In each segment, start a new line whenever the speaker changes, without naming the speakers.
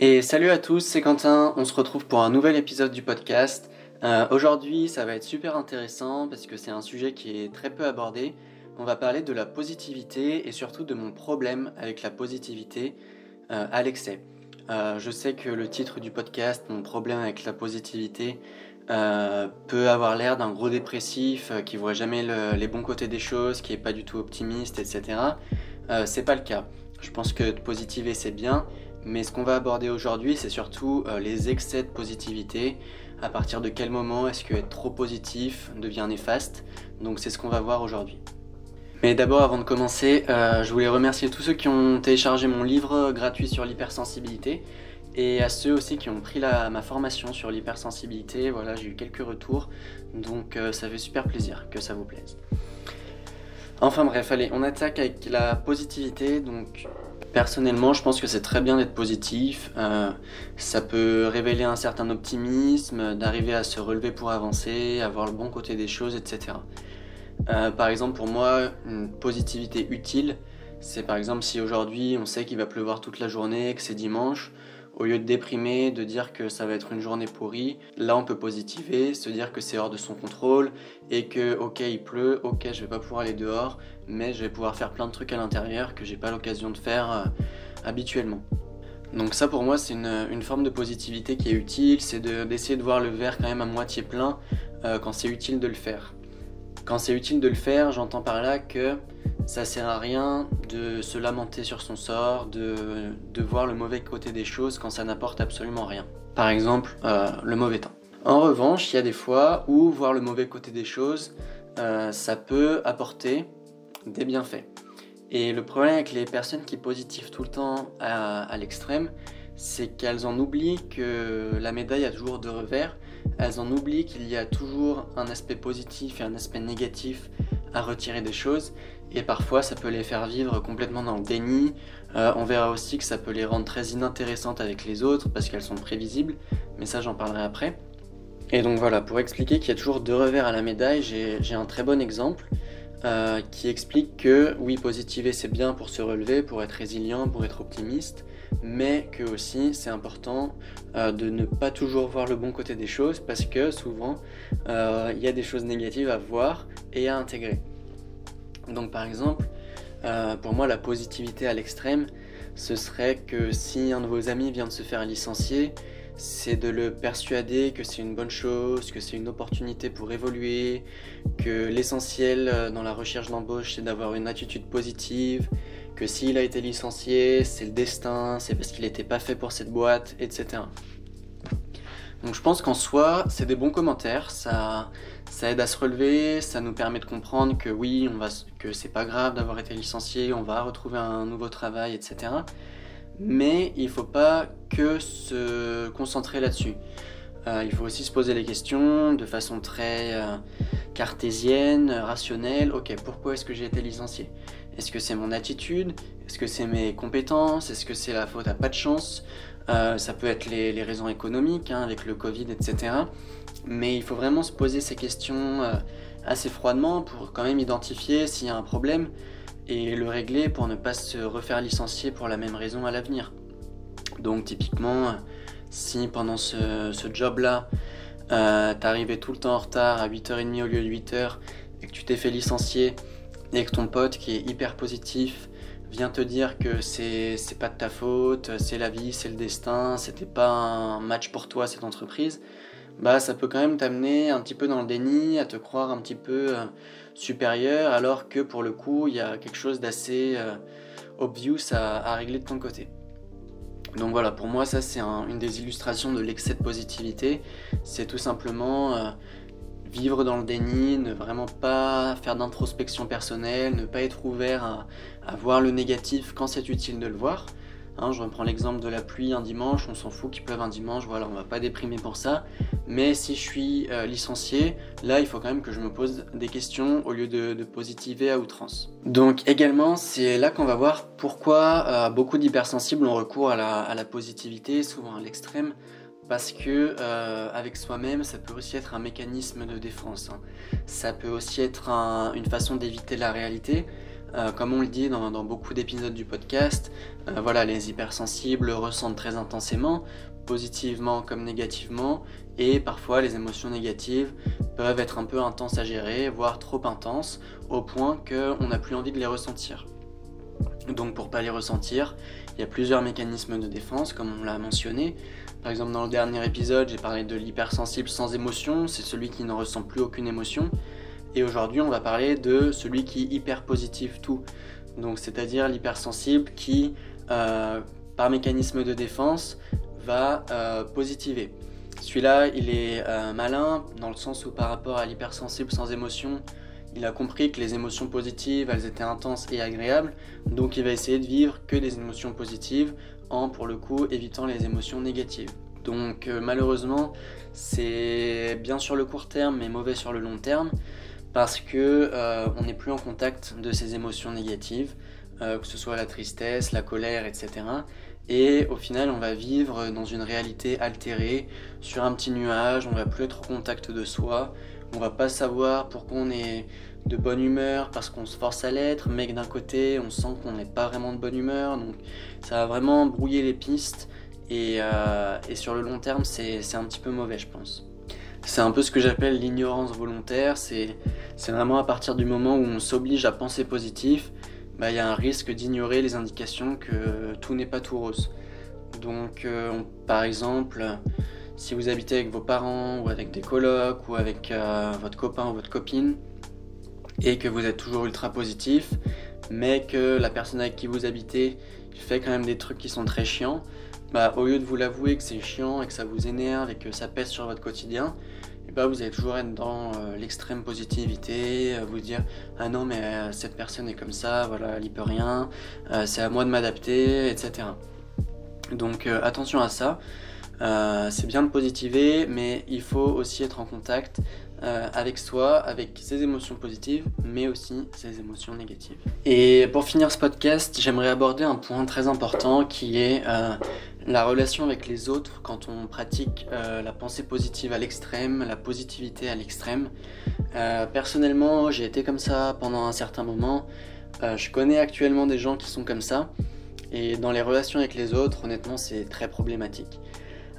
Et salut à tous, c'est Quentin, on se retrouve pour un nouvel épisode du podcast. Euh, aujourd'hui ça va être super intéressant parce que c'est un sujet qui est très peu abordé. On va parler de la positivité et surtout de mon problème avec la positivité euh, à l'excès. Euh, je sais que le titre du podcast, Mon problème avec la positivité, peut avoir l'air d'un gros dépressif qui voit jamais les bons côtés des choses, qui est pas du tout optimiste, etc. c'est pas le cas. Je pense que de positiver c'est bien, mais ce qu'on va aborder aujourd'hui, c'est surtout euh, les excès de positivité. À partir de quel moment est-ce que être trop positif devient néfaste? Donc c'est ce qu'on va voir aujourd'hui. Mais d'abord, avant de commencer, euh, je voulais remercier tous ceux qui ont téléchargé mon livre gratuit sur l'hypersensibilité et à ceux aussi qui ont pris ma formation sur l'hypersensibilité. Voilà, j'ai eu quelques retours, donc euh, ça fait super plaisir que ça vous plaise. Enfin bref, allez, on attaque avec la positivité. Donc Personnellement, je pense que c'est très bien d'être positif. Euh, ça peut révéler un certain optimisme, d'arriver à se relever pour avancer, avoir le bon côté des choses, etc. Euh, par exemple, pour moi, une positivité utile, c'est par exemple si aujourd'hui on sait qu'il va pleuvoir toute la journée, que c'est dimanche, au lieu de déprimer, de dire que ça va être une journée pourrie, là on peut positiver, se dire que c'est hors de son contrôle et que ok il pleut, ok je vais pas pouvoir aller dehors, mais je vais pouvoir faire plein de trucs à l'intérieur que j'ai pas l'occasion de faire euh, habituellement. Donc ça pour moi c'est une, forme de positivité qui est utile, c'est d'essayer de, voir le verre quand même à moitié plein euh, quand c'est utile de le faire. Quand c'est utile de le faire, j'entends par là que ça sert à rien de se lamenter sur son sort, de, voir le mauvais côté des choses quand ça n'apporte absolument rien. Par exemple, euh, le mauvais temps. En revanche, il y a des fois où voir le mauvais côté des choses, euh, ça peut apporter des bienfaits. Et le problème avec les personnes qui positivent tout le temps à l'extrême, c'est qu'elles en oublient que la médaille a toujours deux revers, elles en oublient qu'il y a toujours un aspect positif et un aspect négatif à retirer des choses, et parfois ça peut les faire vivre complètement dans le déni. Euh, on verra aussi que ça peut les rendre très inintéressantes avec les autres parce qu'elles sont prévisibles, mais ça j'en parlerai après. Et donc voilà, pour expliquer qu'il y a toujours deux revers à la médaille, j'ai un très bon exemple euh, qui explique que oui, positiver c'est bien pour se relever, pour être résilient, pour être optimiste, mais que aussi c'est important euh, de ne pas toujours voir le bon côté des choses parce que souvent il y a des choses négatives à voir à intégrer. Donc par exemple, euh, pour moi la positivité à l'extrême, ce serait que si un de vos amis vient de se faire licencier, c'est de le persuader que c'est une bonne chose, que c'est une opportunité pour évoluer, que l'essentiel euh, dans la recherche d'embauche c'est d'avoir une attitude positive, que s'il a été licencié, c'est le destin, c'est parce qu'il n'était pas fait pour cette boîte, etc. Donc je pense qu'en soi, c'est des bons commentaires, ça, ça aide à se relever, ça nous permet de comprendre que oui, on va, que c'est pas grave d'avoir été licencié, on va retrouver un nouveau travail, etc. Mais il faut pas que se concentrer là-dessus. Euh, il faut aussi se poser les questions de façon très euh, cartésienne, rationnelle. Ok, pourquoi est-ce que j'ai été licencié? Est-ce que c'est mon attitude? Est-ce que c'est mes compétences? Est-ce que c'est la faute à pas de chance? Euh, ça peut être les, raisons économiques, hein, avec le Covid, etc. Mais il faut vraiment se poser ces questions euh, assez froidement pour quand même identifier s'il y a un problème et le régler pour ne pas se refaire licencier pour la même raison à l'avenir. Donc typiquement, si pendant ce, job-là, euh, t'arrivais tout le temps en retard à 8h30 au lieu de 8h et que tu t'es fait licencier et que ton pote qui est hyper positif vient te dire que c'est pas de ta faute, c'est la vie, c'est le destin, c'était pas un match pour toi cette entreprise, bah ça peut quand même t'amener un petit peu dans le déni, à te croire un petit peu euh, supérieur, alors que pour le coup il y a quelque chose d'assez euh, obvious à, régler de ton côté. Donc voilà, pour moi ça c'est une des illustrations de l'excès de positivité, c'est tout simplement euh, vivre dans le déni, ne vraiment pas faire d'introspection personnelle, ne pas être ouvert à, voir le négatif quand c'est utile de le voir. Hein, je reprends l'exemple de la pluie un dimanche, on s'en fout qu'il pleuve un dimanche, voilà, on va pas déprimer pour ça. Mais si je suis euh, licencié, là il faut quand même que je me pose des questions au lieu de, positiver à outrance. Donc également, c'est là qu'on va voir pourquoi euh, beaucoup d'hypersensibles ont recours à la, à la positivité, souvent à l'extrême parce que euh, avec soi-même, ça peut aussi être un mécanisme de défense. Hein. Ça peut aussi être une façon d'éviter la réalité. comme on le dit dans, beaucoup d'épisodes du podcast, voilà, les hypersensibles ressentent très intensément, positivement comme négativement, et parfois les émotions négatives peuvent être un peu intenses à gérer, voire trop intenses, au point qu'on n'a plus envie de les ressentir. Donc pour pas les ressentir, il y a plusieurs mécanismes de défense, comme on l'a mentionné. Par exemple, dans le dernier épisode, j'ai parlé de l'hypersensible sans émotion, c'est celui qui ne ressent plus aucune émotion. Et aujourd'hui, on va parler de celui qui hyper positif tout. Donc c'est-à-dire l'hypersensible qui, euh, par mécanisme de défense, va euh, positiver. Celui-là, il est euh, malin dans le sens où par rapport à l'hypersensible sans émotion, il a compris que les émotions positives, elles étaient intenses et agréables, donc il va essayer de vivre que des émotions positives en, pour le coup, évitant les émotions négatives. Donc euh, malheureusement, c'est bien sur le court terme, mais mauvais sur le long terme, parce que euh, on n'est plus en contact de ces émotions négatives, euh, que ce soit la tristesse, la colère, etc. Et au final, on va vivre dans une réalité altérée, sur un petit nuage, on va plus être au contact de soi, on va pas savoir pourquoi on est de bonne humeur parce qu'on se force à l'être, mais d'un côté on sent qu'on n'est pas vraiment de bonne humeur, donc ça va vraiment brouiller les pistes et, euh, sur le long terme c'est un petit peu mauvais je pense. C'est un peu ce que j'appelle l'ignorance volontaire, c'est vraiment à partir du moment où on s'oblige à penser positif, bah, il y a un risque d'ignorer les indications que tout n'est pas tout rose. Donc euh, par exemple, si vous habitez avec vos parents ou avec des colocs ou avec euh, votre copain ou votre copine et que vous êtes toujours ultra positif, mais que la personne avec qui vous habitez fait quand même des trucs qui sont très chiants, bah, au lieu de vous l'avouer que c'est chiant et que ça vous énerve et que ça pèse sur votre quotidien, bah, vous allez toujours être dans euh, l'extrême positivité, euh, vous dire ah non mais cette personne est comme ça, voilà, elle y peut rien, c'est à moi de m'adapter, etc. Donc attention à ça. Euh, c'est bien de positiver, mais il faut aussi être en contact euh, avec soi, avec ses émotions positives, mais aussi ses émotions négatives. Et pour finir ce podcast, j'aimerais aborder un point très important qui est euh, la relation avec les autres quand on pratique la pensée positive à l'extrême, la positivité à l'extrême. personnellement, j'ai été comme ça pendant un certain moment. je connais actuellement des gens qui sont comme ça. Et dans les relations avec les autres, honnêtement, c'est très problématique.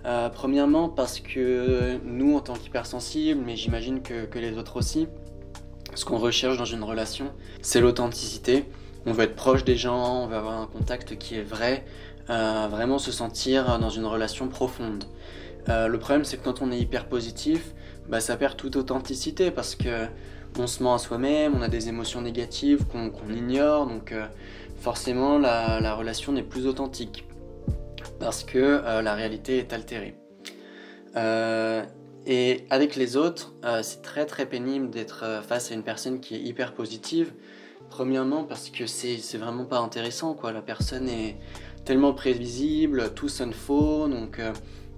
Euh, premièrement parce que nous, en tant qu'hypersensibles, mais j'imagine que, les autres aussi, ce qu'on recherche dans une relation, c'est l'authenticité. On veut être proche des gens, on veut avoir un contact qui est vrai, euh, vraiment se sentir dans une relation profonde. Euh, le problème, c'est que quand on est hyper positif, bah, ça perd toute authenticité parce que on se ment à soi-même, on a des émotions négatives qu'on ignore, donc forcément la relation n'est plus authentique parce que euh, la réalité est altérée. Euh, et avec les autres, euh, c'est très très pénible d'être face à une personne qui est hyper positive. Premièrement parce que c'est vraiment pas intéressant, quoi. La personne est tellement prévisible, tout sonne faux, donc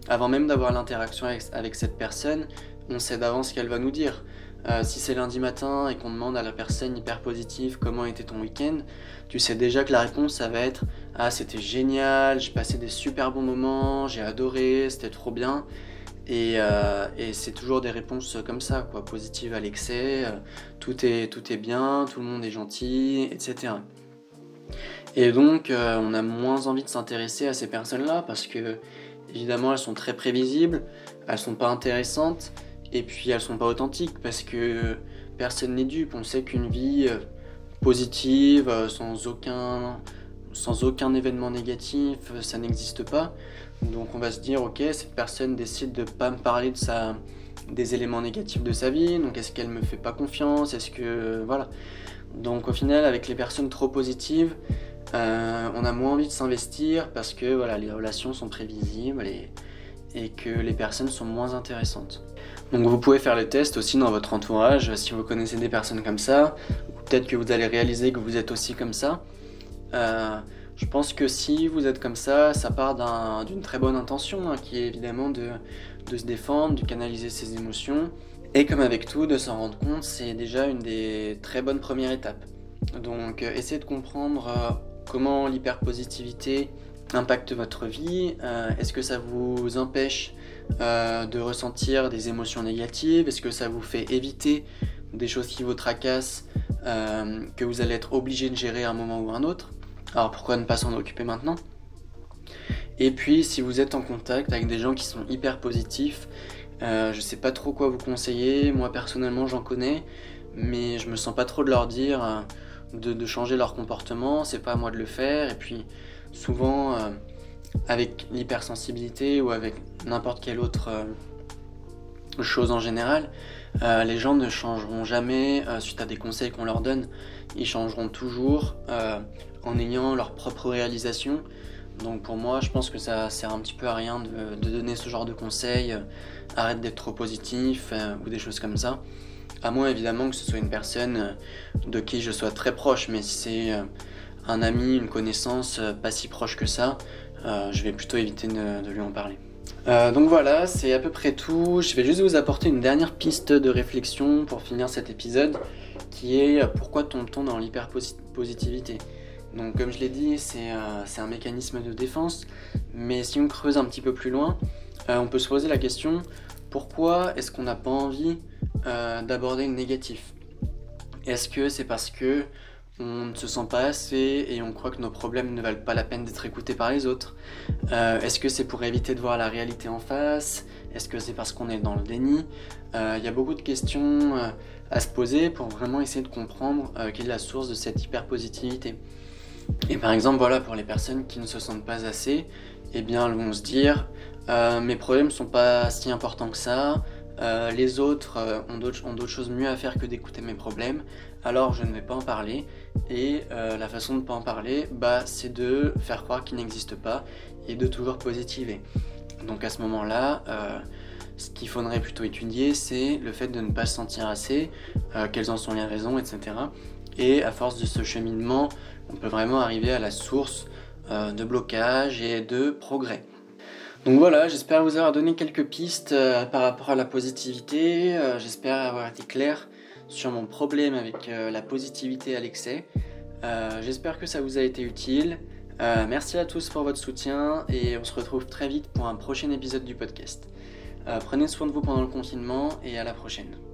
avant même d'avoir l'interaction avec, cette personne, on sait d'avance ce qu'elle va nous dire. Euh, si c'est lundi matin et qu'on demande à la personne hyper positive comment était ton week-end, tu sais déjà que la réponse ça va être Ah, c'était génial, j'ai passé des super bons moments, j'ai adoré, c'était trop bien. Et, euh, c'est toujours des réponses comme ça, quoi, positives à l'excès, euh, tout, est, tout est bien, tout le monde est gentil, etc. Et donc, on a moins envie de s'intéresser à ces personnes-là parce que, évidemment, elles sont très prévisibles, elles sont pas intéressantes et puis elles sont pas authentiques parce que personne n'est dupe. On sait qu'une vie euh, positive, euh, sans aucun, sans aucun événement négatif, euh, ça n'existe pas. Donc on va se dire, ok, cette personne décide de pas me parler de sa, des éléments négatifs de sa vie. Donc est-ce qu'elle me fait pas confiance Est-ce que voilà. Donc au final, avec les personnes trop positives, on a moins envie de s'investir parce que voilà, les relations sont prévisibles et, et que les personnes sont moins intéressantes. Donc vous pouvez faire le test aussi dans votre entourage si vous connaissez des personnes comme ça, peut-être que vous allez réaliser que vous êtes aussi comme ça. Euh, je pense que si vous êtes comme ça, ça part d'une très bonne intention, hein, qui est évidemment de, se défendre, de canaliser ses émotions. Et comme avec tout, de s'en rendre compte, c'est déjà une des très bonnes premières étapes. Donc euh, essayez de comprendre euh, comment l'hyperpositivité impacte votre vie Est-ce que ça vous empêche euh, de ressentir des émotions négatives? Est-ce que ça vous fait éviter des choses qui vous tracassent que vous allez être obligé de gérer à un moment ou un autre? Alors pourquoi ne pas s'en occuper maintenant? Et puis si vous êtes en contact avec des gens qui sont hyper positifs, je je sais pas trop quoi vous conseiller, moi personnellement j'en connais, mais je me sens pas trop de leur dire de, changer leur comportement, c'est pas à moi de le faire. Et puis souvent, euh, avec l'hypersensibilité ou avec n'importe quelle autre euh, chose en général, euh, les gens ne changeront jamais suite à des conseils qu'on leur donne. Ils changeront toujours en ayant leur propre réalisation. Donc pour moi, je pense que ça sert un petit peu à rien de, de donner ce genre de conseils. arrête d'être trop positif ou des choses comme ça. À moins évidemment que ce soit une personne euh, de qui je sois très proche, mais si c'est euh, un ami, une connaissance euh, pas si proche que ça, je vais plutôt éviter de, lui en parler. donc voilà, c'est à peu près tout. Je vais juste vous apporter une dernière piste de réflexion pour finir cet épisode, qui est pourquoi tombe-t-on dans l'hyperpositivité? Donc comme je l'ai dit, c'est un mécanisme de défense, mais si on creuse un petit peu plus loin, on peut se poser la question pourquoi est-ce qu'on n'a pas envie euh, d'aborder le négatif? Est-ce que c'est parce que on ne se sent pas assez et on croit que nos problèmes ne valent pas la peine d'être écoutés par les autres euh, Est-ce que c'est pour éviter de voir la réalité en face? Est-ce que c'est parce qu'on est dans le déni? Euh, Il y a beaucoup de questions à se poser pour vraiment essayer de comprendre quelle est la source de cette hyper-positivité. Et par exemple, voilà, pour les personnes qui ne se sentent pas assez, eh bien, elles vont se dire mes problèmes ne sont pas si importants que ça, euh, les autres euh, ont d'autres choses mieux à faire que d'écouter mes problèmes, alors je ne vais pas en parler. Et euh, la façon de ne pas en parler, bah, c'est de faire croire qu'ils n'existent pas et de toujours positiver. Donc à ce moment-là, ce qu'il faudrait plutôt étudier, c'est le fait de ne pas se sentir assez, quelles en sont les raisons, etc. Et à force de ce cheminement, on peut vraiment arriver à la source de blocage et de progrès. Donc voilà, j'espère vous avoir donné quelques pistes euh, par rapport à la positivité. Euh, j'espère avoir été clair sur mon problème avec euh, la positivité à l'excès. j'espère que ça vous a été utile. merci à tous pour votre soutien et on se retrouve très vite pour un prochain épisode du podcast. prenez soin de vous pendant le confinement et à la prochaine.